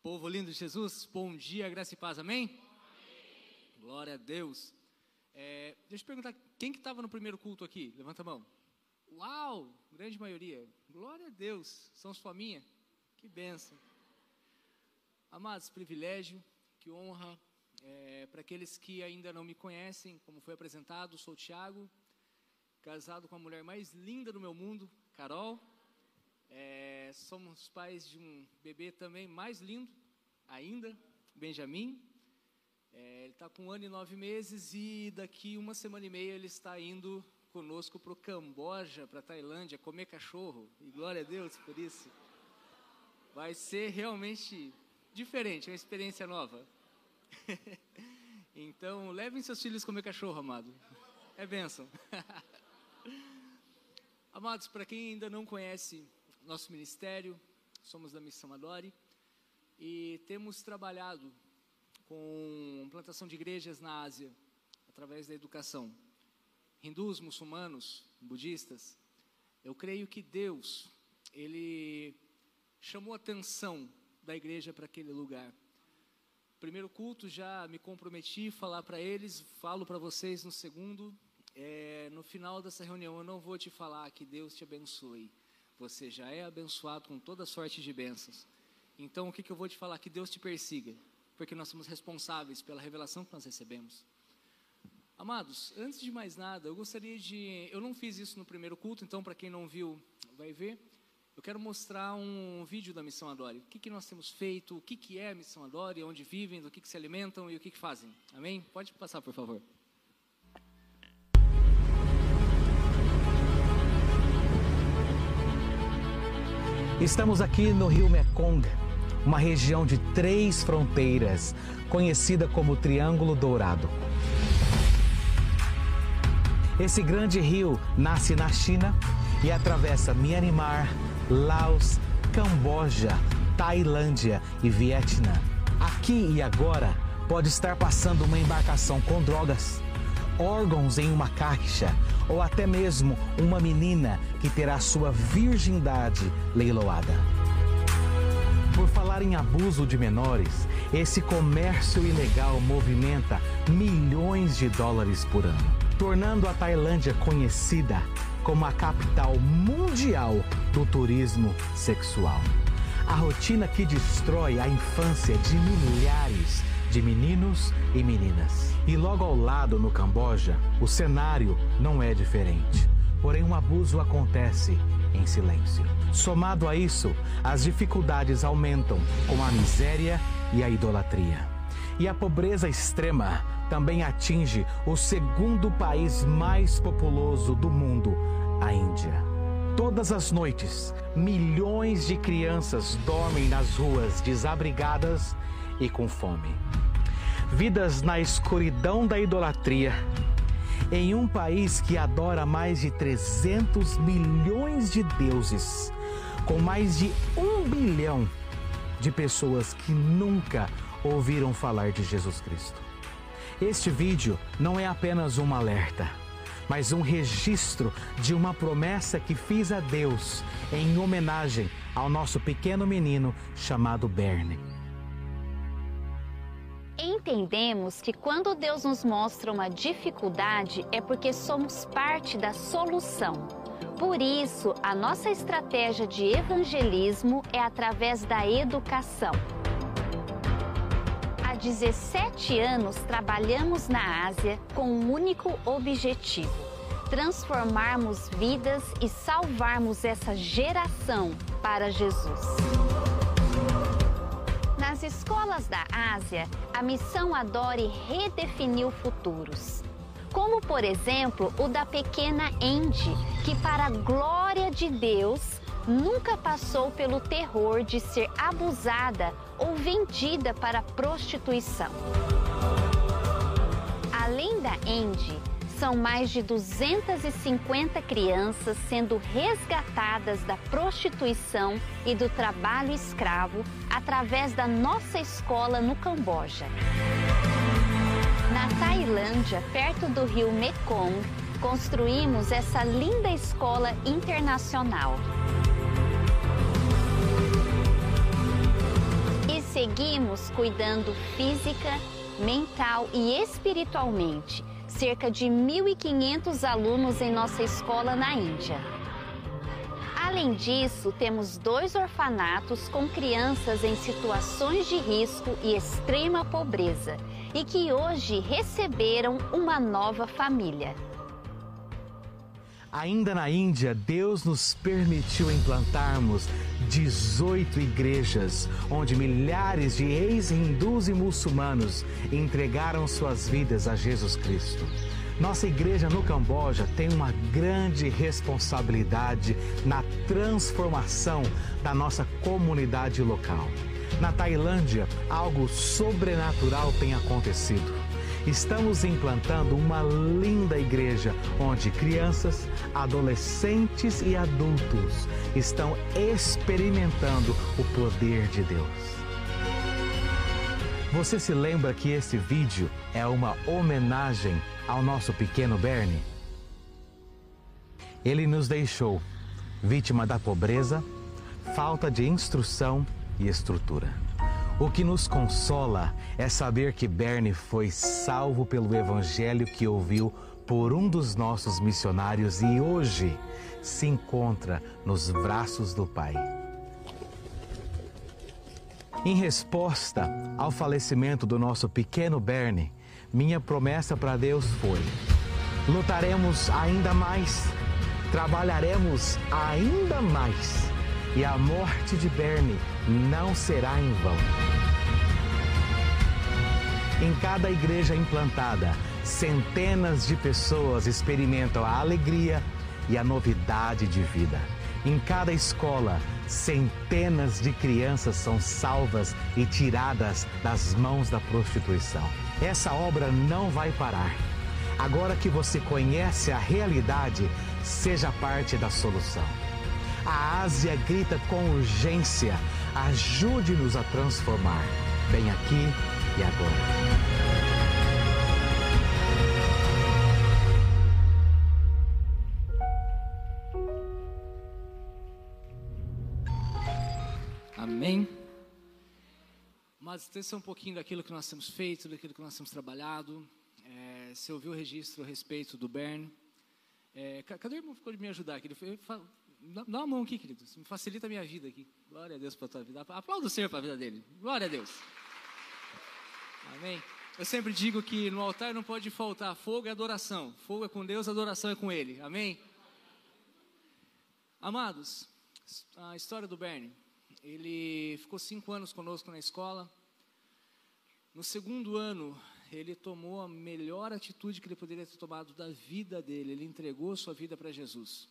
Povo lindo de Jesus, bom dia, graça e paz, amém? amém. Glória a Deus. É, deixa eu perguntar, quem que estava no primeiro culto aqui? Levanta a mão. Uau, grande maioria. Glória a Deus, são os faminha. Que benção. Amados, privilégio, que honra. É, Para aqueles que ainda não me conhecem, como foi apresentado, sou o Tiago, casado com a mulher mais linda do meu mundo, Carol. É, somos pais de um bebê também mais lindo ainda, Benjamin. É, ele está com um ano e nove meses e daqui uma semana e meia ele está indo conosco para o Camboja, para a Tailândia, comer cachorro. E glória a Deus por isso. Vai ser realmente diferente, uma experiência nova. então, levem seus filhos comer cachorro, amado. É bênção. Amados, para quem ainda não conhece nosso ministério, somos da Missão Adore e temos trabalhado com plantação de igrejas na Ásia através da educação. Hindus, muçulmanos, budistas. Eu creio que Deus, ele chamou a atenção da igreja para aquele lugar. Primeiro culto já me comprometi a falar para eles, falo para vocês no segundo. É, no final dessa reunião eu não vou te falar que Deus te abençoe você já é abençoado com toda sorte de bênçãos. Então, o que, que eu vou te falar? Que Deus te persiga, porque nós somos responsáveis pela revelação que nós recebemos. Amados, antes de mais nada, eu gostaria de. Eu não fiz isso no primeiro culto, então, para quem não viu, vai ver. Eu quero mostrar um vídeo da Missão Adore. O que, que nós temos feito, o que, que é a Missão Adore, onde vivem, do que, que se alimentam e o que, que fazem. Amém? Pode passar, por favor. Estamos aqui no rio Mekong, uma região de três fronteiras, conhecida como Triângulo Dourado. Esse grande rio nasce na China e atravessa Myanmar, Laos, Camboja, Tailândia e Vietnã. Aqui e agora pode estar passando uma embarcação com drogas, órgãos em uma caixa ou até mesmo uma menina que terá sua virgindade leiloada. Por falar em abuso de menores, esse comércio ilegal movimenta milhões de dólares por ano, tornando a Tailândia conhecida como a capital mundial do turismo sexual. A rotina que destrói a infância de milhares de meninos e meninas. E logo ao lado, no Camboja, o cenário não é diferente. Porém, um abuso acontece em silêncio. Somado a isso, as dificuldades aumentam com a miséria e a idolatria. E a pobreza extrema também atinge o segundo país mais populoso do mundo, a Índia. Todas as noites, milhões de crianças dormem nas ruas desabrigadas e com fome. Vidas na escuridão da idolatria. Em um país que adora mais de 300 milhões de deuses, com mais de um bilhão de pessoas que nunca ouviram falar de Jesus Cristo. Este vídeo não é apenas um alerta, mas um registro de uma promessa que fiz a Deus em homenagem ao nosso pequeno menino chamado Berne entendemos que quando Deus nos mostra uma dificuldade é porque somos parte da solução. Por isso, a nossa estratégia de evangelismo é através da educação. Há 17 anos trabalhamos na Ásia com um único objetivo: transformarmos vidas e salvarmos essa geração para Jesus. Nas escolas da Ásia, a missão Adore redefiniu futuros. Como, por exemplo, o da pequena Andy, que, para a glória de Deus, nunca passou pelo terror de ser abusada ou vendida para prostituição. Além da Andy, são mais de 250 crianças sendo resgatadas da prostituição e do trabalho escravo através da nossa escola no Camboja. Na Tailândia, perto do rio Mekong, construímos essa linda escola internacional. seguimos cuidando física, mental e espiritualmente cerca de 1.500 alunos em nossa escola na Índia. Além disso, temos dois orfanatos com crianças em situações de risco e extrema pobreza e que hoje receberam uma nova família. Ainda na Índia, Deus nos permitiu implantarmos 18 igrejas, onde milhares de ex-hindus e muçulmanos entregaram suas vidas a Jesus Cristo. Nossa igreja no Camboja tem uma grande responsabilidade na transformação da nossa comunidade local. Na Tailândia, algo sobrenatural tem acontecido estamos implantando uma linda igreja onde crianças, adolescentes e adultos estão experimentando o poder de Deus. Você se lembra que esse vídeo é uma homenagem ao nosso pequeno Bernie? Ele nos deixou vítima da pobreza, falta de instrução e estrutura. O que nos consola é saber que Bernie foi salvo pelo evangelho que ouviu por um dos nossos missionários e hoje se encontra nos braços do Pai. Em resposta ao falecimento do nosso pequeno Bernie, minha promessa para Deus foi: lutaremos ainda mais, trabalharemos ainda mais e a morte de Bernie não será em vão. Em cada igreja implantada, centenas de pessoas experimentam a alegria e a novidade de vida. Em cada escola, centenas de crianças são salvas e tiradas das mãos da prostituição. Essa obra não vai parar. Agora que você conhece a realidade, seja parte da solução. A Ásia grita com urgência: ajude-nos a transformar. Bem aqui e agora. Amém. Mas é um pouquinho daquilo que nós temos feito, daquilo que nós temos trabalhado. É, você ouviu o registro a respeito do Bern. É, cadê o irmão ficou de me ajudar aqui? Ele Dá uma mão aqui, querido. Isso me facilita a minha vida aqui. Glória a Deus para a tua vida. Aplauda o Senhor para a vida dele. Glória a Deus. Amém. Eu sempre digo que no altar não pode faltar fogo e adoração. Fogo é com Deus, adoração é com Ele. Amém? Amados, a história do Bernie. Ele ficou cinco anos conosco na escola. No segundo ano, ele tomou a melhor atitude que ele poderia ter tomado da vida dele. Ele entregou sua vida para Jesus.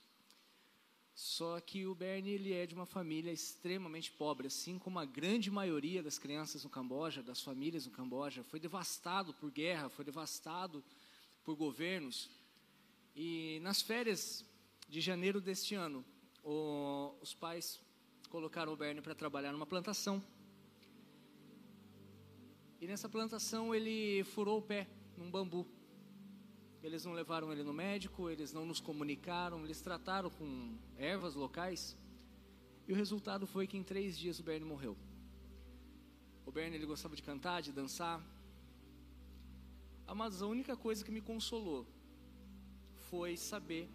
Só que o Bernie ele é de uma família extremamente pobre, assim como a grande maioria das crianças no Camboja, das famílias no Camboja, foi devastado por guerra, foi devastado por governos. E nas férias de janeiro deste ano, o, os pais colocaram o Bernie para trabalhar numa plantação. E nessa plantação ele furou o pé num bambu. Eles não levaram ele no médico, eles não nos comunicaram, eles trataram com ervas locais. E o resultado foi que em três dias o Bernie morreu. O Bernie ele gostava de cantar, de dançar. Mas a única coisa que me consolou foi saber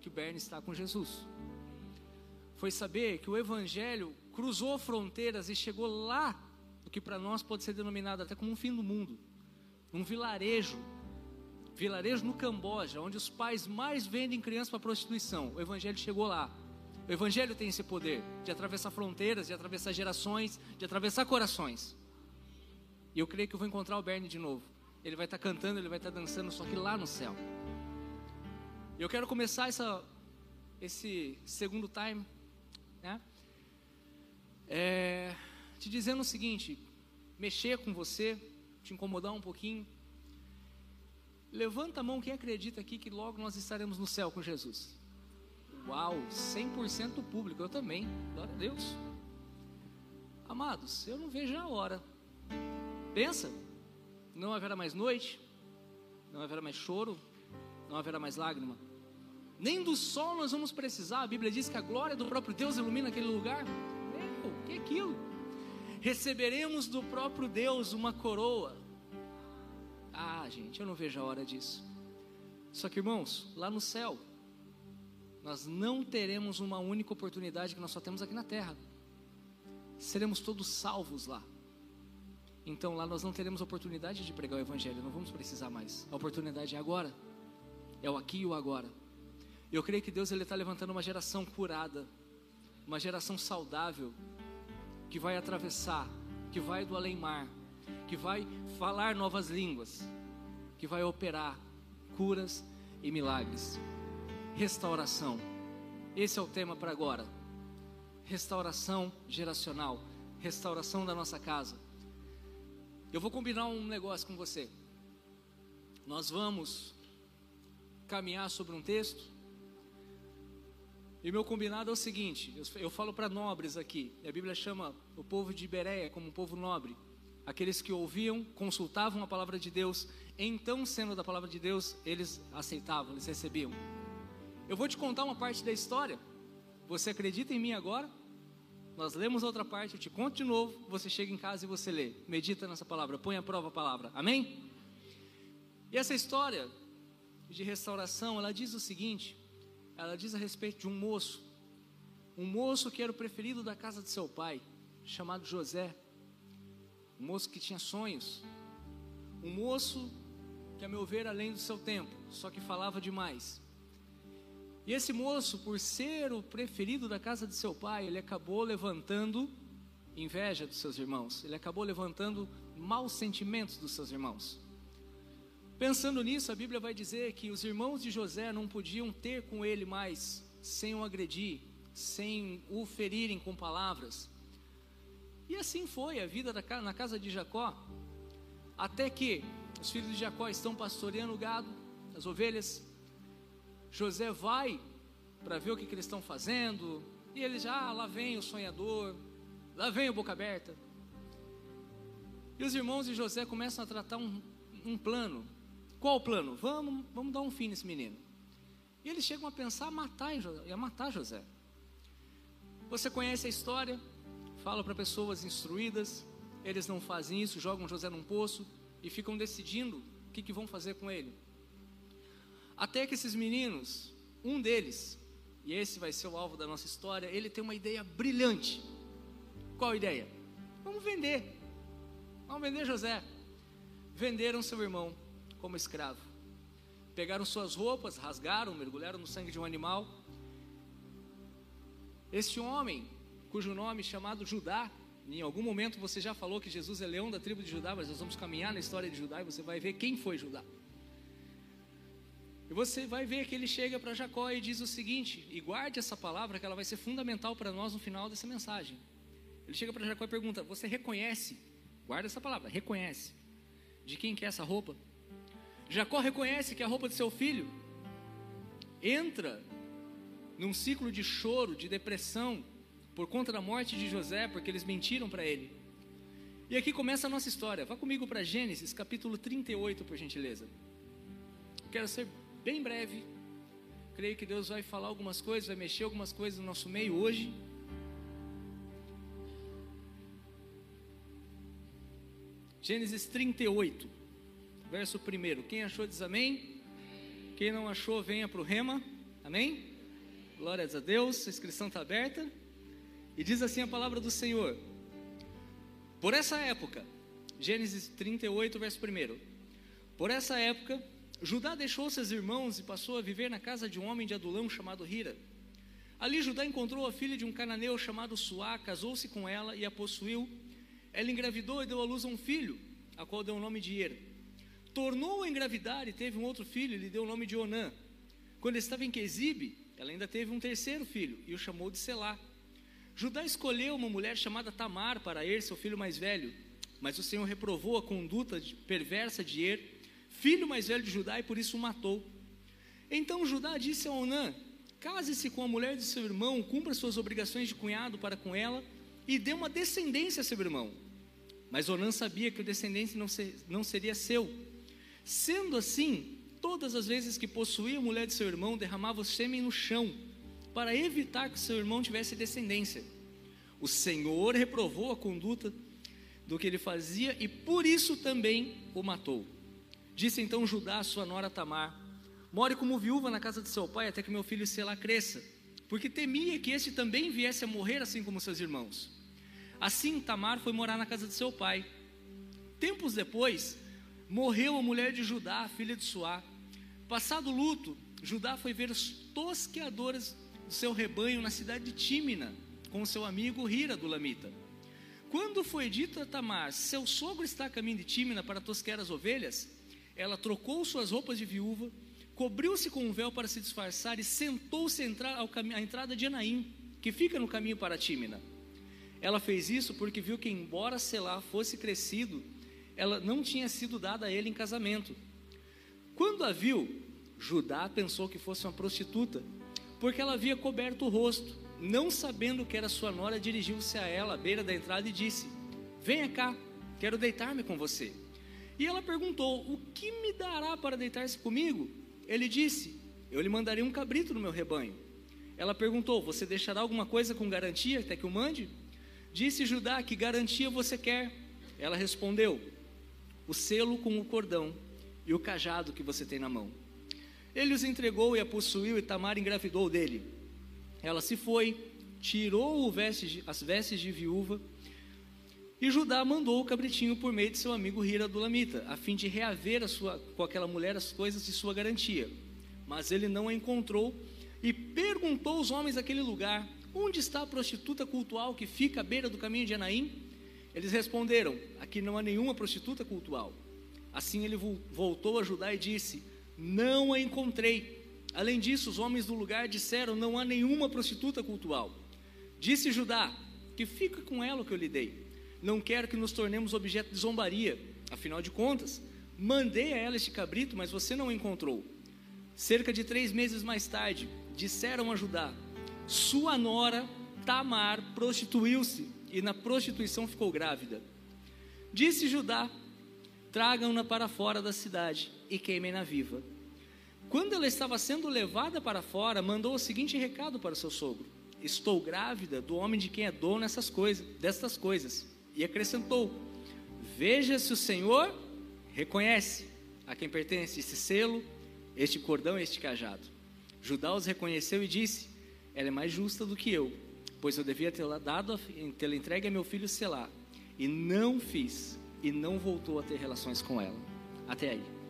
que o Bernie está com Jesus. Foi saber que o Evangelho cruzou fronteiras e chegou lá, o que para nós pode ser denominado até como um fim do mundo, num vilarejo vilarejo no Camboja, onde os pais mais vendem crianças para prostituição. O evangelho chegou lá. O evangelho tem esse poder de atravessar fronteiras, de atravessar gerações, de atravessar corações. E eu creio que eu vou encontrar o Bernie de novo. Ele vai estar cantando, ele vai estar dançando, só que lá no céu. Eu quero começar essa, esse segundo time, né? É, te dizendo o seguinte: mexer com você, te incomodar um pouquinho. Levanta a mão quem acredita aqui que logo nós estaremos no céu com Jesus. Uau, 100% público, eu também. Glória a Deus. Amados, eu não vejo a hora. Pensa, não haverá mais noite, não haverá mais choro, não haverá mais lágrima. Nem do sol nós vamos precisar. A Bíblia diz que a glória do próprio Deus ilumina aquele lugar. Meu, que é aquilo? receberemos do próprio Deus uma coroa. Ah, gente, eu não vejo a hora disso. Só que, irmãos, lá no céu, nós não teremos uma única oportunidade que nós só temos aqui na terra. Seremos todos salvos lá. Então lá nós não teremos oportunidade de pregar o Evangelho, não vamos precisar mais. A oportunidade é agora, é o aqui e o agora. Eu creio que Deus ele está levantando uma geração curada, uma geração saudável, que vai atravessar, que vai do além-mar, que vai falar novas línguas, que vai operar curas e milagres. Restauração. Esse é o tema para agora. Restauração geracional, restauração da nossa casa. Eu vou combinar um negócio com você. Nós vamos caminhar sobre um texto. E meu combinado é o seguinte: eu, falo para nobres aqui. A Bíblia chama o povo de Bereia como um povo nobre. Aqueles que ouviam, consultavam a palavra de Deus, então, sendo da palavra de Deus, eles aceitavam, eles recebiam. Eu vou te contar uma parte da história. Você acredita em mim agora? Nós lemos outra parte, eu te conto de novo, você chega em casa e você lê. Medita nessa palavra, põe à prova a palavra. Amém? E essa história de restauração, ela diz o seguinte: ela diz a respeito de um moço, um moço que era o preferido da casa de seu pai, chamado José, um moço que tinha sonhos, um moço que, a meu ver, além do seu tempo, só que falava demais. E esse moço, por ser o preferido da casa de seu pai, ele acabou levantando inveja dos seus irmãos, ele acabou levantando maus sentimentos dos seus irmãos. Pensando nisso, a Bíblia vai dizer que os irmãos de José não podiam ter com ele mais, sem o agredir, sem o ferirem com palavras. E assim foi a vida da, na casa de Jacó, até que os filhos de Jacó estão pastoreando o gado, as ovelhas, José vai para ver o que, que eles estão fazendo, e ele já, ah, lá vem o sonhador, lá vem o boca aberta. E os irmãos de José começam a tratar um, um plano. Qual o plano? Vamos, vamos dar um fim nesse menino. E eles chegam a pensar a matar, a matar José. Você conhece a história? Fala para pessoas instruídas, eles não fazem isso, jogam José num poço e ficam decidindo o que, que vão fazer com ele. Até que esses meninos, um deles, e esse vai ser o alvo da nossa história, ele tem uma ideia brilhante. Qual ideia? Vamos vender. Vamos vender José. Venderam seu irmão como escravo. Pegaram suas roupas, rasgaram, mergulharam no sangue de um animal. Este homem, cujo nome chamado Judá, em algum momento você já falou que Jesus é leão da tribo de Judá, mas nós vamos caminhar na história de Judá e você vai ver quem foi Judá. E você vai ver que ele chega para Jacó e diz o seguinte, e guarde essa palavra que ela vai ser fundamental para nós no final dessa mensagem. Ele chega para Jacó e pergunta: Você reconhece? Guarda essa palavra, reconhece. De quem que é essa roupa? Jacó reconhece que é a roupa de seu filho. Entra num ciclo de choro, de depressão, por conta da morte de José, porque eles mentiram para ele. E aqui começa a nossa história. Vá comigo para Gênesis, capítulo 38, por gentileza. Quero ser bem breve. Creio que Deus vai falar algumas coisas, vai mexer algumas coisas no nosso meio hoje. Gênesis 38, verso 1. Quem achou diz amém. Quem não achou, venha para o Rema. Amém? Glórias a Deus, a inscrição está aberta. E diz assim a palavra do Senhor: Por essa época, Gênesis 38, verso 1. Por essa época, Judá deixou seus irmãos e passou a viver na casa de um homem de Adulão chamado Hira. Ali Judá encontrou a filha de um cananeu chamado Suá, casou-se com ela e a possuiu. Ela engravidou e deu à luz a um filho, a qual deu o nome de Er. Tornou a engravidar e teve um outro filho, e lhe deu o nome de Onã. Quando estava em Quezibe, ela ainda teve um terceiro filho e o chamou de Selá. Judá escolheu uma mulher chamada Tamar para Er, seu filho mais velho, mas o Senhor reprovou a conduta perversa de Er filho mais velho de Judá, e por isso o matou. Então Judá disse a Onã: Case-se com a mulher de seu irmão, cumpra suas obrigações de cunhado para com ela, e dê uma descendência a seu irmão. Mas Onã sabia que o descendente não, ser, não seria seu. Sendo assim, todas as vezes que possuía a mulher de seu irmão, derramava o sêmen no chão, para evitar que seu irmão tivesse descendência. O Senhor reprovou a conduta do que ele fazia e por isso também o matou. Disse então Judá a sua nora Tamar: More como viúva na casa de seu pai até que meu filho Selá cresça, porque temia que este também viesse a morrer assim como seus irmãos. Assim Tamar foi morar na casa de seu pai. Tempos depois, morreu a mulher de Judá, filha de Suá. Passado o luto, Judá foi ver os tosqueadores do seu rebanho na cidade de Tímina, com seu amigo Hira do Lamita. Quando foi dito a Tamar, seu sogro está a caminho de Tímina para tosquear as ovelhas, ela trocou suas roupas de viúva, cobriu-se com um véu para se disfarçar e sentou-se à entrada de Anaim, que fica no caminho para Tímina. Ela fez isso porque viu que, embora Selá fosse crescido, ela não tinha sido dada a ele em casamento. Quando a viu, Judá pensou que fosse uma prostituta, porque ela havia coberto o rosto não sabendo que era sua nora, dirigiu-se a ela à beira da entrada e disse: Venha cá, quero deitar-me com você. E ela perguntou: O que me dará para deitar-se comigo? Ele disse: Eu lhe mandarei um cabrito no meu rebanho. Ela perguntou: Você deixará alguma coisa com garantia até que o mande? Disse Judá: Que garantia você quer? Ela respondeu: O selo com o cordão e o cajado que você tem na mão. Ele os entregou e a possuiu, e Tamar engravidou dele. Ela se foi, tirou as vestes de viúva, e Judá mandou o cabritinho por meio de seu amigo Hira do Lamita, a fim de reaver sua, com aquela mulher as coisas de sua garantia. Mas ele não a encontrou e perguntou aos homens daquele lugar: Onde está a prostituta cultual que fica à beira do caminho de Anaim? Eles responderam: Aqui não há nenhuma prostituta cultual. Assim ele voltou a Judá e disse: Não a encontrei. Além disso, os homens do lugar disseram: Não há nenhuma prostituta cultual. Disse Judá: Que fica com ela o que eu lhe dei. Não quero que nos tornemos objeto de zombaria. Afinal de contas, mandei a ela este cabrito, mas você não o encontrou. Cerca de três meses mais tarde, disseram a Judá: Sua nora, Tamar, prostituiu-se e na prostituição ficou grávida. Disse Judá: Tragam-na para fora da cidade e queimem-na viva. Quando ela estava sendo levada para fora, mandou o seguinte recado para o seu sogro: Estou grávida do homem de quem é dono essas coisas, destas coisas. E acrescentou: Veja se o Senhor reconhece a quem pertence esse selo, este cordão e este cajado. Judá os reconheceu e disse: Ela é mais justa do que eu, pois eu devia tê-la dado, tê-la entregue a meu filho Selá, e não fiz, e não voltou a ter relações com ela. Até aí.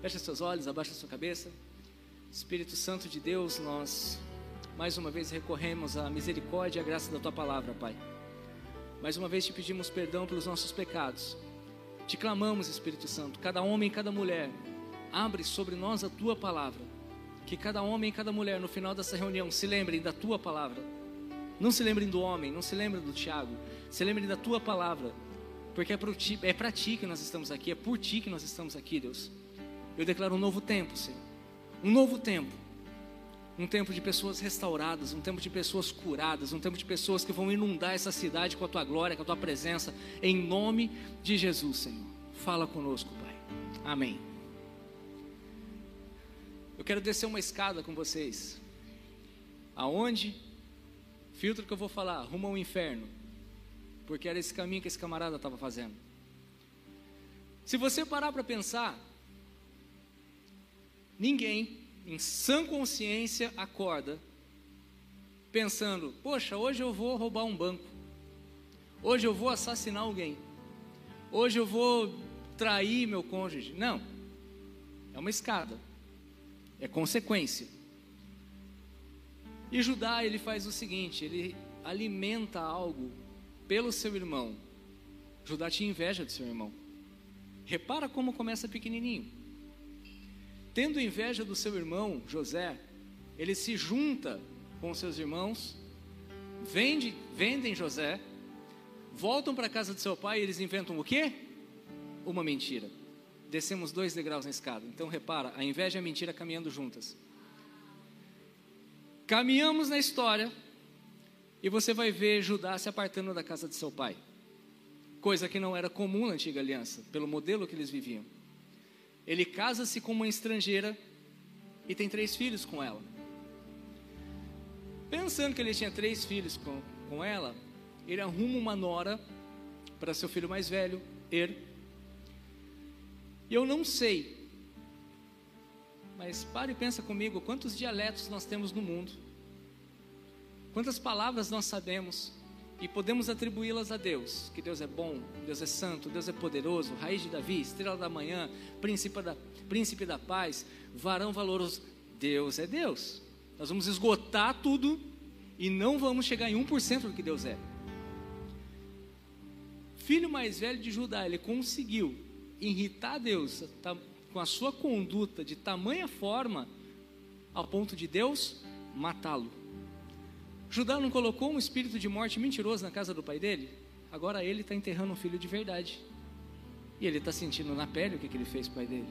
Feche seus olhos, abaixa sua cabeça. Espírito Santo de Deus, nós mais uma vez recorremos à misericórdia e à graça da tua palavra, Pai. Mais uma vez te pedimos perdão pelos nossos pecados. Te clamamos, Espírito Santo, cada homem e cada mulher, abre sobre nós a tua palavra. Que cada homem e cada mulher no final dessa reunião se lembrem da tua palavra. Não se lembrem do homem, não se lembrem do Tiago, se lembrem da tua palavra. Porque é para ti, é ti que nós estamos aqui, é por ti que nós estamos aqui, Deus. Eu declaro um novo tempo, Senhor. Um novo tempo. Um tempo de pessoas restauradas, um tempo de pessoas curadas, um tempo de pessoas que vão inundar essa cidade com a tua glória, com a tua presença, em nome de Jesus, Senhor. Fala conosco, Pai. Amém. Eu quero descer uma escada com vocês. Aonde? Filtro que eu vou falar, rumo ao inferno. Porque era esse caminho que esse camarada estava fazendo. Se você parar para pensar, Ninguém, em sã consciência, acorda pensando: poxa, hoje eu vou roubar um banco, hoje eu vou assassinar alguém, hoje eu vou trair meu cônjuge. Não, é uma escada, é consequência. E Judá, ele faz o seguinte: ele alimenta algo pelo seu irmão. Judá tinha inveja do seu irmão. Repara como começa pequenininho. Tendo inveja do seu irmão José, ele se junta com seus irmãos, vende, vendem José, voltam para a casa de seu pai e eles inventam o quê? Uma mentira. Descemos dois degraus na escada. Então repara, a inveja e a mentira caminhando juntas. Caminhamos na história e você vai ver Judá se apartando da casa de seu pai. Coisa que não era comum na antiga aliança, pelo modelo que eles viviam. Ele casa-se com uma estrangeira e tem três filhos com ela. Pensando que ele tinha três filhos com, com ela, ele arruma uma nora para seu filho mais velho, Er. E eu não sei, mas pare e pensa comigo, quantos dialetos nós temos no mundo? Quantas palavras nós sabemos e podemos atribuí-las a Deus? Que Deus é bom, Deus é santo, Deus é poderoso, raiz de Davi, estrela da manhã, príncipe da, príncipe da paz, varão valoroso. Deus é Deus. Nós vamos esgotar tudo e não vamos chegar em 1% do que Deus é. Filho mais velho de Judá, ele conseguiu irritar Deus tá, com a sua conduta de tamanha forma ao ponto de Deus matá-lo. Judá não colocou um espírito de morte mentiroso na casa do pai dele? Agora ele está enterrando um filho de verdade. E ele está sentindo na pele o que, que ele fez pai dele.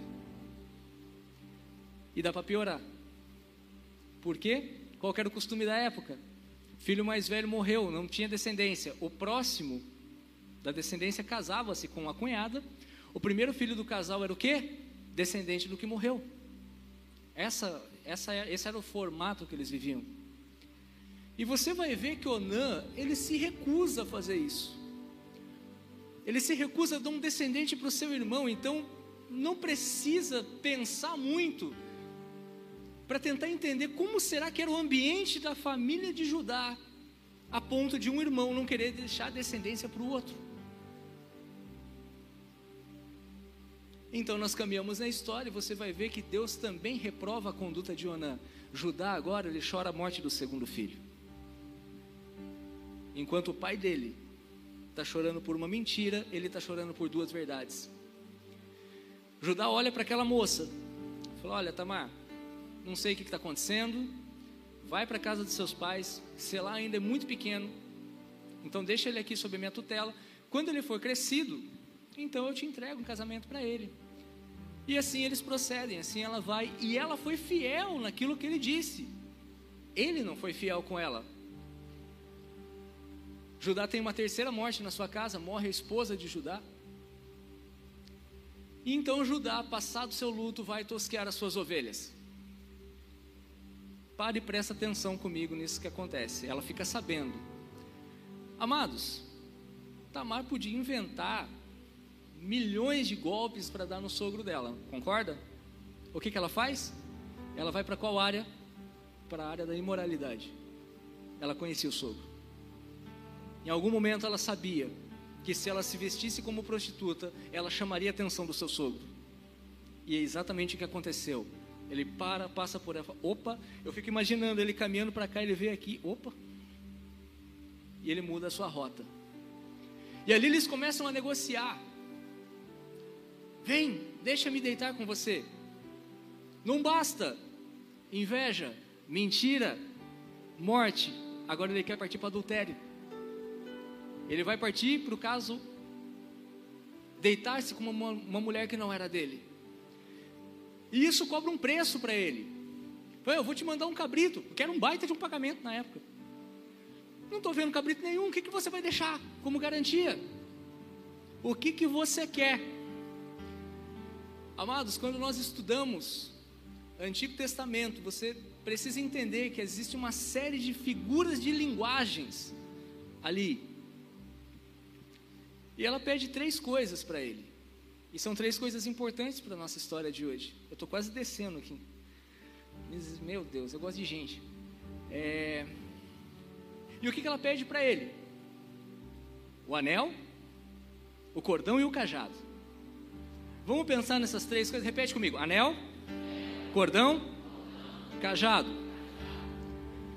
E dá para piorar. Por quê? Qual era o costume da época? Filho mais velho morreu, não tinha descendência. O próximo da descendência casava-se com a cunhada. O primeiro filho do casal era o quê? Descendente do que morreu. Essa, essa, esse era o formato que eles viviam. E você vai ver que Onã, ele se recusa a fazer isso. Ele se recusa a dar um descendente para o seu irmão, então não precisa pensar muito para tentar entender como será que era o ambiente da família de Judá, a ponto de um irmão não querer deixar descendência para o outro. Então nós caminhamos na história e você vai ver que Deus também reprova a conduta de Onã. Judá agora ele chora a morte do segundo filho. Enquanto o pai dele está chorando por uma mentira, ele está chorando por duas verdades. Judá olha para aquela moça, fala: Olha, Tamar, não sei o que está acontecendo, vai para a casa dos seus pais, se lá ainda é muito pequeno, então deixa ele aqui sob minha tutela. Quando ele for crescido, então eu te entrego um casamento para ele. E assim eles procedem, assim ela vai, e ela foi fiel naquilo que ele disse. Ele não foi fiel com ela, Judá tem uma terceira morte na sua casa, morre a esposa de Judá. E então Judá, passado seu luto, vai tosquear as suas ovelhas. Pare e presta atenção comigo nisso que acontece. Ela fica sabendo. Amados, Tamar podia inventar milhões de golpes para dar no sogro dela, concorda? O que, que ela faz? Ela vai para qual área? Para a área da imoralidade. Ela conhecia o sogro. Em algum momento ela sabia que se ela se vestisse como prostituta, ela chamaria a atenção do seu sogro. E é exatamente o que aconteceu. Ele para, passa por ela, opa, eu fico imaginando ele caminhando para cá, ele vê aqui, opa, e ele muda a sua rota. E ali eles começam a negociar. Vem, deixa-me deitar com você. Não basta inveja, mentira, morte. Agora ele quer partir para adultério. Ele vai partir para o caso deitar-se com uma, uma, mulher que não era dele. E isso cobra um preço para ele. Eu vou te mandar um cabrito, que era um baita de um pagamento na época. Não estou vendo cabrito nenhum, o que, que você vai deixar como garantia? O que, que você quer? Amados, quando nós estudamos Antigo Testamento, você precisa entender que existe uma série de figuras de linguagens ali e ela pede três coisas para ele. E são três coisas importantes para a nossa história de hoje. Eu estou quase descendo aqui. Meu Deus, eu gosto de gente. É... E o que, que ela pede para ele? O anel, o cordão e o cajado. Vamos pensar nessas três coisas. Repete comigo: anel, cordão, cajado.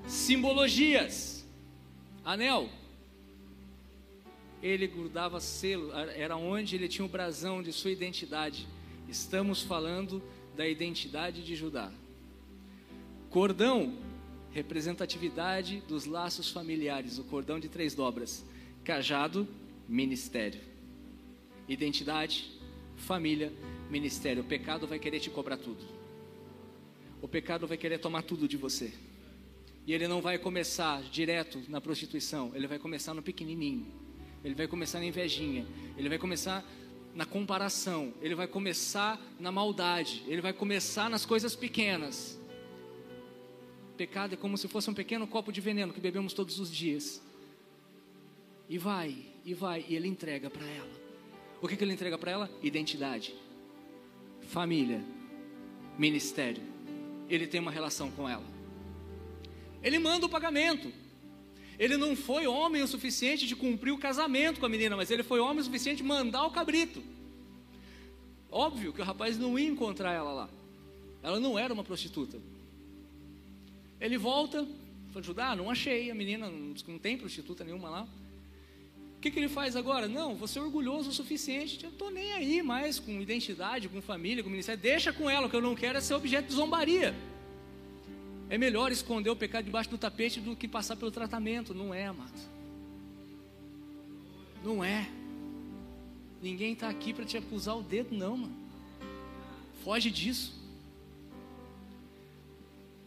Simbologias. Anel, ele grudava selo, era onde ele tinha o brasão de sua identidade. Estamos falando da identidade de Judá. Cordão, representatividade dos laços familiares, o cordão de três dobras. Cajado, ministério. Identidade, família, ministério. O pecado vai querer te cobrar tudo. O pecado vai querer tomar tudo de você. E ele não vai começar direto na prostituição, ele vai começar no pequenininho ele vai começar na invejinha, ele vai começar na comparação, ele vai começar na maldade, ele vai começar nas coisas pequenas. Pecado é como se fosse um pequeno copo de veneno que bebemos todos os dias. E vai, e vai, e ele entrega para ela. O que, que ele entrega para ela? Identidade, família, ministério. Ele tem uma relação com ela. Ele manda o pagamento. Ele não foi homem o suficiente de cumprir o casamento com a menina, mas ele foi homem o suficiente de mandar o cabrito. Óbvio que o rapaz não ia encontrar ela lá. Ela não era uma prostituta. Ele volta, foi Judá, não achei, a menina não tem prostituta nenhuma lá. O que, que ele faz agora? Não, você é orgulhoso o suficiente, eu estou nem aí mais com identidade, com família, com ministério, deixa com ela, o que eu não quero é ser objeto de zombaria. É melhor esconder o pecado debaixo do tapete do que passar pelo tratamento, não é, amado? Não é. Ninguém está aqui para te acusar o dedo, não, mano. Foge disso.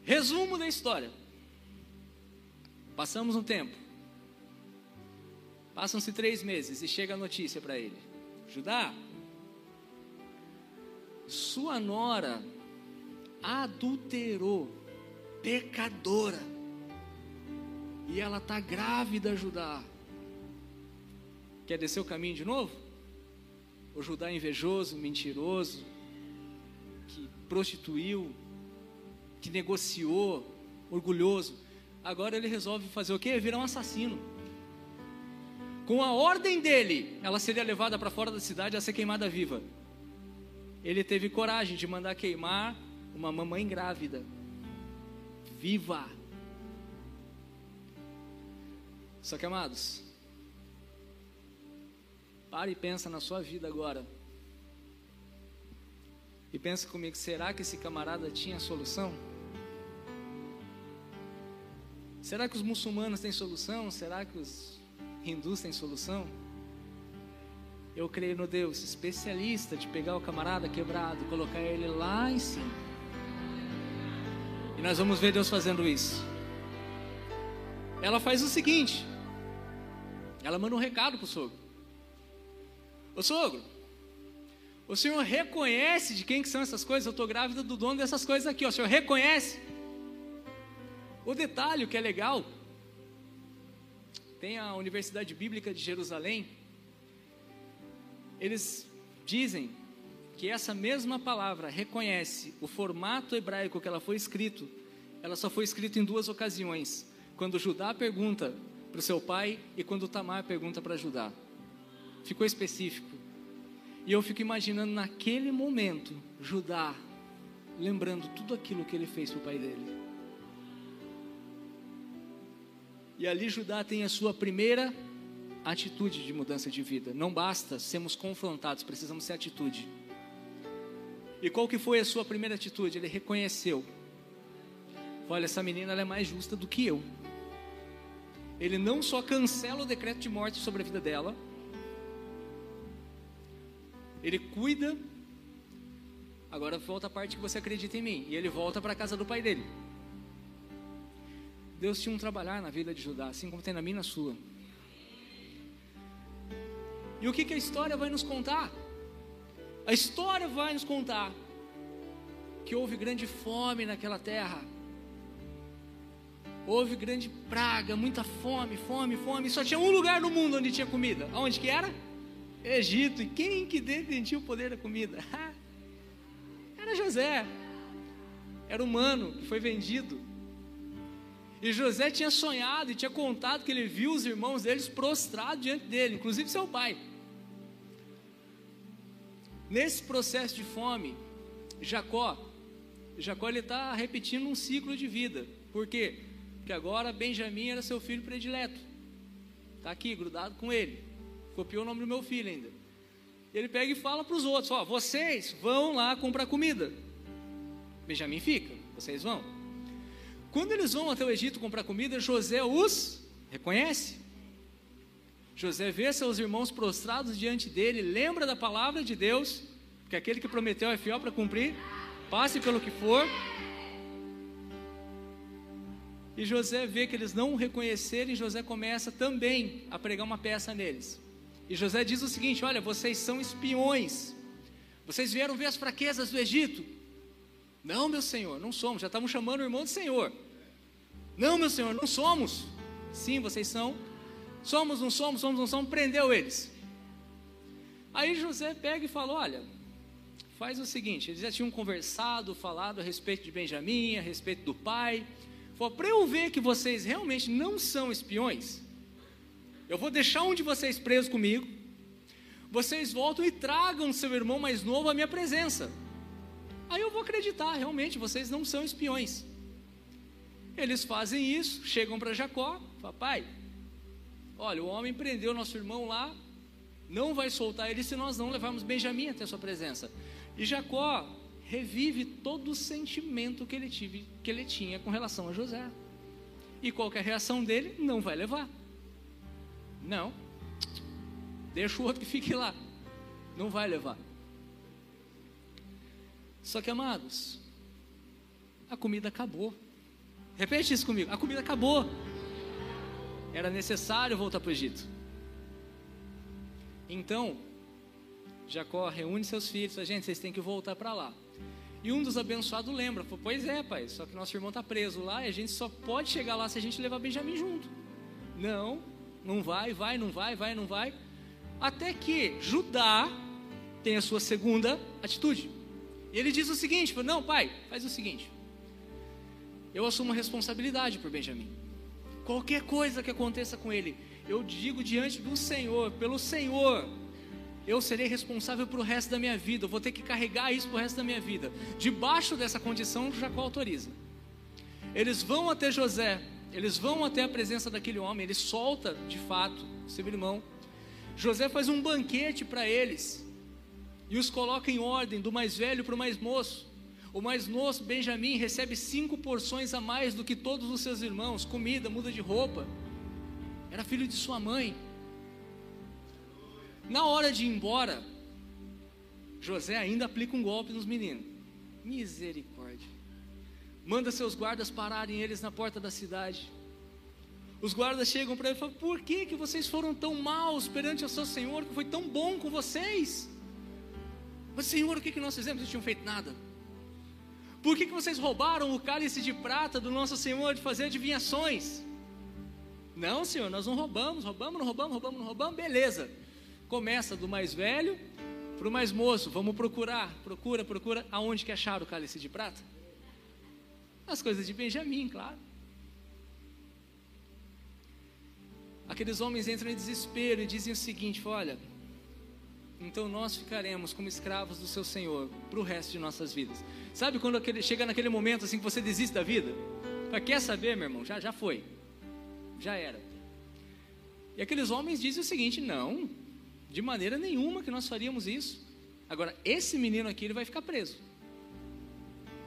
Resumo da história. Passamos um tempo. Passam-se três meses e chega a notícia para ele: Judá, sua nora adulterou, pecadora, e ela está grávida, Judá. Quer descer o caminho de novo? O Judá invejoso, mentiroso, que prostituiu, que negociou, orgulhoso. Agora ele resolve fazer o quê? Virar um assassino. Com a ordem dele, ela seria levada para fora da cidade a ser queimada viva. Ele teve coragem de mandar queimar uma mamãe grávida, viva. Só que, amados, Pare e pensa na sua vida agora. E pensa comigo, será que esse camarada tinha solução? Será que os muçulmanos têm solução? Será que os hindus têm solução? Eu creio no Deus especialista de pegar o camarada quebrado, colocar ele lá em cima. Nós vamos ver Deus fazendo isso. Ela faz o seguinte: ela manda um recado para o sogro. Ô sogro, o senhor reconhece de quem que são essas coisas? Eu estou grávida do dono dessas coisas aqui, ó. o senhor reconhece? O detalhe que é legal, tem a Universidade Bíblica de Jerusalém, eles dizem que essa mesma palavra reconhece o formato hebraico que ela foi escrito, ela só foi escrita em duas ocasiões, quando Judá pergunta para o seu pai e quando Tamar pergunta para Judá ficou específico. E eu fico imaginando naquele momento, Judá, lembrando tudo aquilo que ele fez para o pai dele. E ali Judá tem a sua primeira atitude de mudança de vida. Não basta sermos confrontados, precisamos ter atitude. E qual que foi a sua primeira atitude? Ele reconheceu. Olha, essa menina é mais justa do que eu. Ele não só cancela o decreto de morte sobre a vida dela, ele cuida. Agora volta a parte que você acredita em mim. E ele volta para a casa do pai dele. Deus tinha um trabalhar na vida de Judá, assim como tem na minha e na sua. E o que, que a história vai nos contar? A história vai nos contar que houve grande fome naquela terra. Houve grande praga, muita fome, fome, fome. Só tinha um lugar no mundo onde tinha comida. Aonde que era? Egito. E quem que detentia o poder da comida? Era José. Era humano que foi vendido. E José tinha sonhado e tinha contado que ele viu os irmãos deles prostrados diante dele, inclusive seu pai. Nesse processo de fome, Jacó, Jacó ele está repetindo um ciclo de vida. Por quê? Porque agora Benjamim era seu filho predileto. Está aqui, grudado com ele copiou o nome do meu filho ainda. Ele pega e fala para os outros: Ó, vocês vão lá comprar comida. Benjamim fica, vocês vão. Quando eles vão até o Egito comprar comida, José os reconhece. José vê seus irmãos prostrados diante dele, lembra da palavra de Deus, que aquele que prometeu é fiel para cumprir, passe pelo que for. E José vê que eles não o reconhecerem, José começa também a pregar uma peça neles. E José diz o seguinte: Olha, vocês são espiões. Vocês vieram ver as fraquezas do Egito. Não, meu senhor, não somos. Já estamos chamando o irmão de senhor. Não, meu senhor, não somos. Sim, vocês são Somos, não somos, somos, não somos, prendeu eles. Aí José pega e fala: Olha, faz o seguinte: eles já tinham conversado, falado a respeito de Benjamim, a respeito do pai. Falou: Para eu ver que vocês realmente não são espiões, eu vou deixar um de vocês preso comigo. Vocês voltam e tragam seu irmão mais novo à minha presença. Aí eu vou acreditar, realmente, vocês não são espiões. Eles fazem isso, chegam para Jacó, papai, olha, o homem prendeu nosso irmão lá, não vai soltar ele se nós não levarmos Benjamim até a sua presença. E Jacó revive todo o sentimento que ele, tive, que ele tinha com relação a José. E qualquer reação dele, não vai levar. Não. Deixa o outro que fique lá. Não vai levar. Só que, amados, a comida acabou. Repete isso comigo: a comida acabou. Era necessário voltar para o Egito. Então, Jacó reúne seus filhos, gente, vocês têm que voltar para lá. E um dos abençoados lembra, falou, pois é, pai, só que nosso irmão está preso lá e a gente só pode chegar lá se a gente levar Benjamim junto. Não, não vai, vai, não vai, vai, não vai. Até que Judá tem a sua segunda atitude. E ele diz o seguinte: não, pai, faz o seguinte. Eu assumo a responsabilidade por Benjamim. Qualquer coisa que aconteça com ele, eu digo diante do Senhor, pelo Senhor, eu serei responsável para o resto da minha vida. Eu vou ter que carregar isso para o resto da minha vida. Debaixo dessa condição, Jacó autoriza. Eles vão até José, eles vão até a presença daquele homem, ele solta de fato seu irmão. José faz um banquete para eles e os coloca em ordem, do mais velho para o mais moço. O mais moço, Benjamim, recebe cinco porções a mais do que todos os seus irmãos: comida, muda de roupa. Era filho de sua mãe. Na hora de ir embora, José ainda aplica um golpe nos meninos. Misericórdia. Manda seus guardas pararem eles na porta da cidade. Os guardas chegam para ele e falam: Por que, que vocês foram tão maus perante o seu Senhor, que foi tão bom com vocês? Mas, Senhor, o que, que nós fizemos? Eles tinham feito nada. Por que, que vocês roubaram o cálice de prata do nosso Senhor de fazer adivinhações? Não, Senhor, nós não roubamos, roubamos, não roubamos, roubamos, não roubamos, beleza. Começa do mais velho para o mais moço. Vamos procurar, procura, procura. Aonde que acharam o cálice de prata? As coisas de Benjamim, claro. Aqueles homens entram em desespero e dizem o seguinte: olha, então nós ficaremos como escravos do seu Senhor para o resto de nossas vidas. Sabe quando aquele, chega naquele momento assim que você desiste da vida? Para quer saber, meu irmão? Já, já foi, já era. E aqueles homens dizem o seguinte: não, de maneira nenhuma que nós faríamos isso. Agora, esse menino aqui ele vai ficar preso.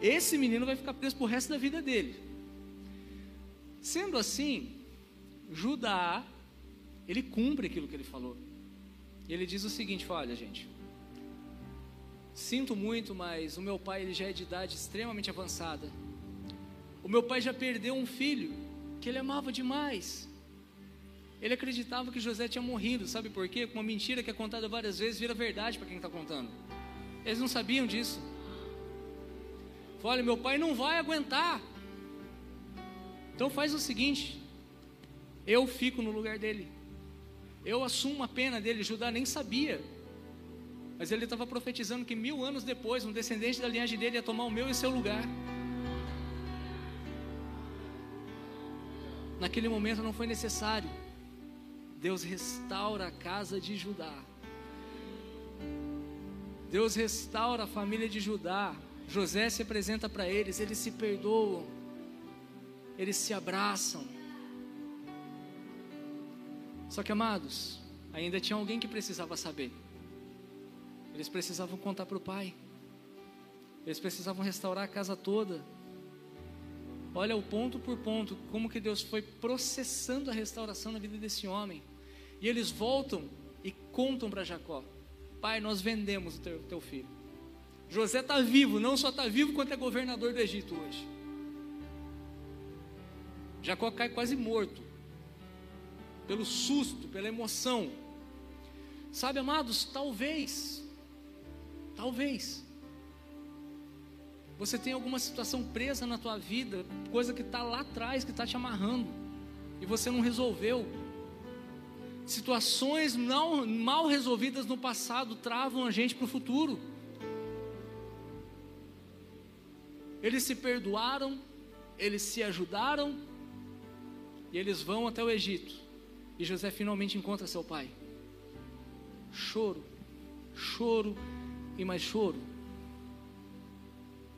Esse menino vai ficar preso para o resto da vida dele. Sendo assim, Judá, ele cumpre aquilo que ele falou. E ele diz o seguinte: olha, gente, sinto muito, mas o meu pai ele já é de idade extremamente avançada. O meu pai já perdeu um filho que ele amava demais. Ele acreditava que José tinha morrido, sabe por quê? Com uma mentira que é contada várias vezes vira verdade para quem está contando. Eles não sabiam disso. Olha, meu pai não vai aguentar. Então faz o seguinte: eu fico no lugar dele. Eu assumo a pena dele. Judá nem sabia. Mas ele estava profetizando que mil anos depois, um descendente da linhagem dele ia tomar o meu e seu lugar. Naquele momento não foi necessário. Deus restaura a casa de Judá. Deus restaura a família de Judá. José se apresenta para eles, eles se perdoam, eles se abraçam. Só que, amados, ainda tinha alguém que precisava saber. Eles precisavam contar para o pai. Eles precisavam restaurar a casa toda. Olha o ponto por ponto, como que Deus foi processando a restauração na vida desse homem. E eles voltam e contam para Jacó: Pai, nós vendemos o teu, teu filho. José está vivo, não só está vivo, quanto é governador do Egito hoje. Jacó cai quase morto pelo susto, pela emoção. Sabe, amados, talvez, talvez, você tenha alguma situação presa na tua vida, coisa que está lá atrás, que está te amarrando, e você não resolveu. Situações não, mal resolvidas no passado travam a gente para o futuro. Eles se perdoaram, eles se ajudaram e eles vão até o Egito. E José finalmente encontra seu pai. Choro, choro e mais choro.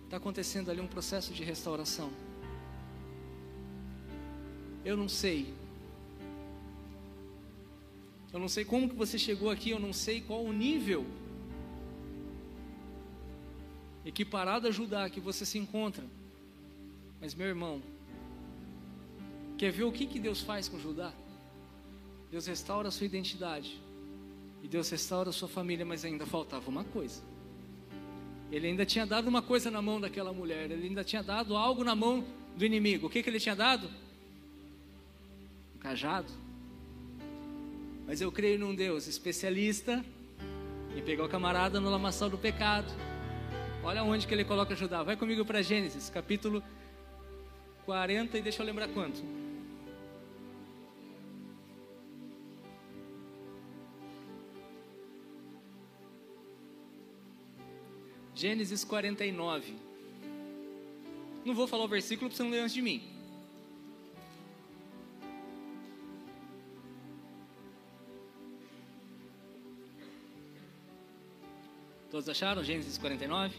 Está acontecendo ali um processo de restauração. Eu não sei. Eu não sei como que você chegou aqui, eu não sei qual o nível equiparado a ajudar que você se encontra. Mas meu irmão, quer ver o que, que Deus faz com Judá? Deus restaura a sua identidade. E Deus restaura a sua família, mas ainda faltava uma coisa. Ele ainda tinha dado uma coisa na mão daquela mulher, ele ainda tinha dado algo na mão do inimigo. O que, que ele tinha dado? Um cajado. Mas eu creio num Deus especialista em pegar o camarada no lamaçal do pecado. Olha onde que ele coloca Judá. Vai comigo para Gênesis, capítulo 40 e deixa eu lembrar quanto. Gênesis 49. Não vou falar o versículo para você não ler antes de mim. Todos acharam? Gênesis 49?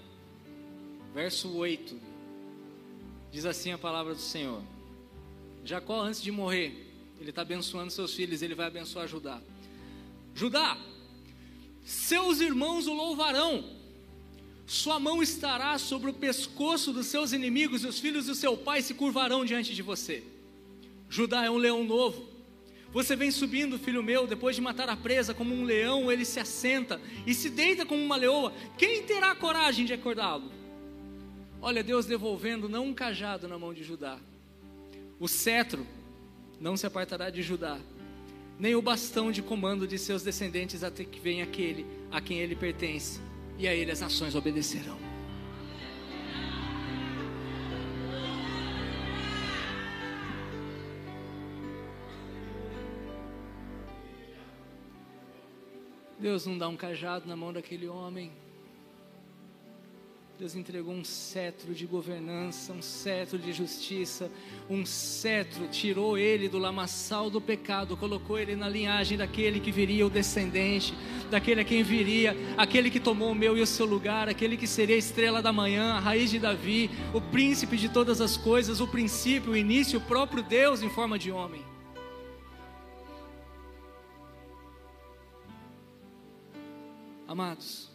Verso 8. Diz assim a palavra do Senhor. Jacó, antes de morrer, ele está abençoando seus filhos, ele vai abençoar Judá. Judá, seus irmãos o louvarão, sua mão estará sobre o pescoço dos seus inimigos, e os filhos do seu pai se curvarão diante de você. Judá é um leão novo, você vem subindo, filho meu, depois de matar a presa como um leão, ele se assenta e se deita como uma leoa. Quem terá coragem de acordá-lo? Olha, Deus devolvendo não um cajado na mão de Judá. O cetro não se apartará de Judá, nem o bastão de comando de seus descendentes até que venha aquele a quem ele pertence, e a ele as nações obedecerão. Deus não dá um cajado na mão daquele homem. Deus entregou um cetro de governança, um cetro de justiça, um cetro, tirou ele do lamaçal do pecado, colocou ele na linhagem daquele que viria o descendente, daquele a quem viria, aquele que tomou o meu e o seu lugar, aquele que seria a estrela da manhã, a raiz de Davi, o príncipe de todas as coisas, o princípio, o início, o próprio Deus em forma de homem. Amados,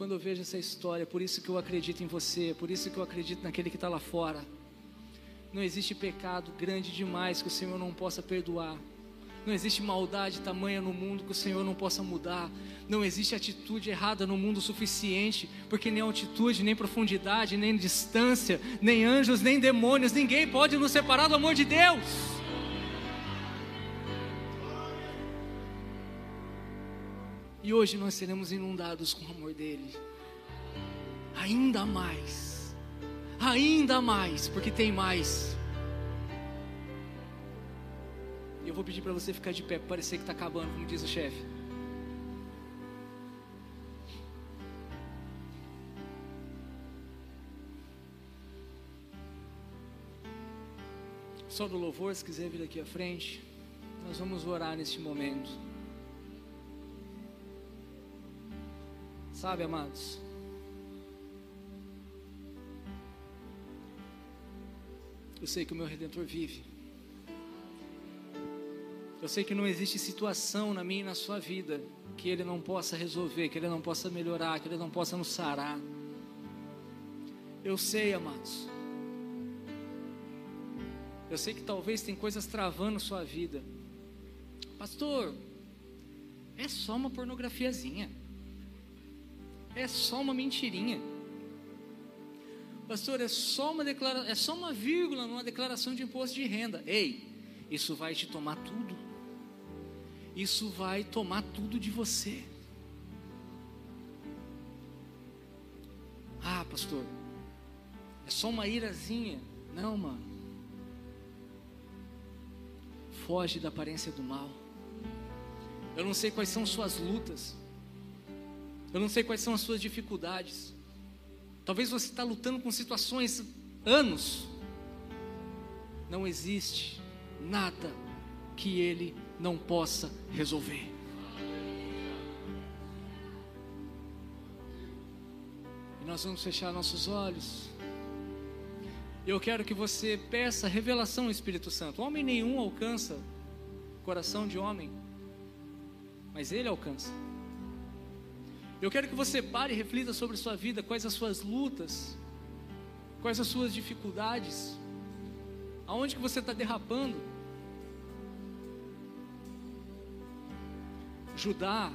quando eu vejo essa história, por isso que eu acredito em você, por isso que eu acredito naquele que está lá fora. Não existe pecado grande demais que o Senhor não possa perdoar. Não existe maldade tamanha no mundo que o Senhor não possa mudar. Não existe atitude errada no mundo suficiente, porque nem altitude, nem profundidade, nem distância, nem anjos, nem demônios, ninguém pode nos separar do amor de Deus. E hoje nós seremos inundados com o amor dele. Ainda mais. Ainda mais, porque tem mais. E eu vou pedir para você ficar de pé, parecer que está acabando, como diz o chefe. Só do louvor, se quiser vir aqui à frente, nós vamos orar neste momento. Sabe, amados? Eu sei que o meu redentor vive. Eu sei que não existe situação na minha e na sua vida que ele não possa resolver, que ele não possa melhorar, que ele não possa nos sarar. Eu sei, amados. Eu sei que talvez tem coisas travando sua vida. Pastor, é só uma pornografiazinha é só uma mentirinha. Pastor, é só uma declara... é só uma vírgula numa declaração de imposto de renda. Ei, isso vai te tomar tudo. Isso vai tomar tudo de você. Ah, pastor, é só uma irazinha. Não, mano. foge da aparência do mal. Eu não sei quais são suas lutas. Eu não sei quais são as suas dificuldades. Talvez você está lutando com situações anos. Não existe nada que Ele não possa resolver. E nós vamos fechar nossos olhos. Eu quero que você peça revelação ao Espírito Santo. Homem nenhum alcança coração de homem, mas Ele alcança. Eu quero que você pare e reflita sobre sua vida, quais as suas lutas, quais as suas dificuldades, aonde que você está derrapando. Judá,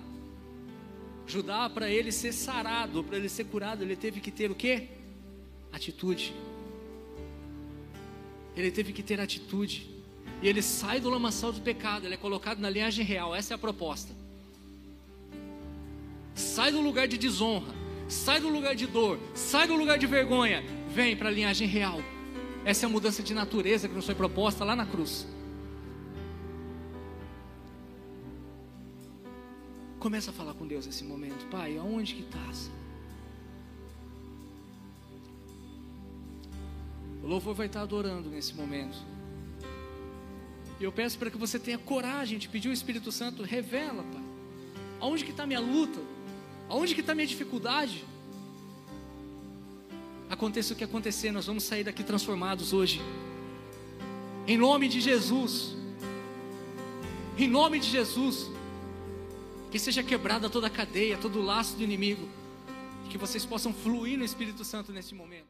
Judá para ele ser sarado, para ele ser curado, ele teve que ter o que? Atitude. Ele teve que ter atitude. E ele sai do lamaçal do pecado, ele é colocado na linhagem real. Essa é a proposta. Sai do lugar de desonra, sai do lugar de dor, sai do lugar de vergonha, vem para a linhagem real. Essa é a mudança de natureza que nos foi proposta lá na cruz. Começa a falar com Deus nesse momento, Pai, aonde que estás? O louvor vai estar adorando nesse momento. E eu peço para que você tenha coragem de pedir o Espírito Santo, revela, Pai. Aonde que está minha luta? Aonde que está minha dificuldade? Aconteça o que acontecer, nós vamos sair daqui transformados hoje. Em nome de Jesus. Em nome de Jesus. Que seja quebrada toda a cadeia, todo o laço do inimigo. Que vocês possam fluir no Espírito Santo nesse momento.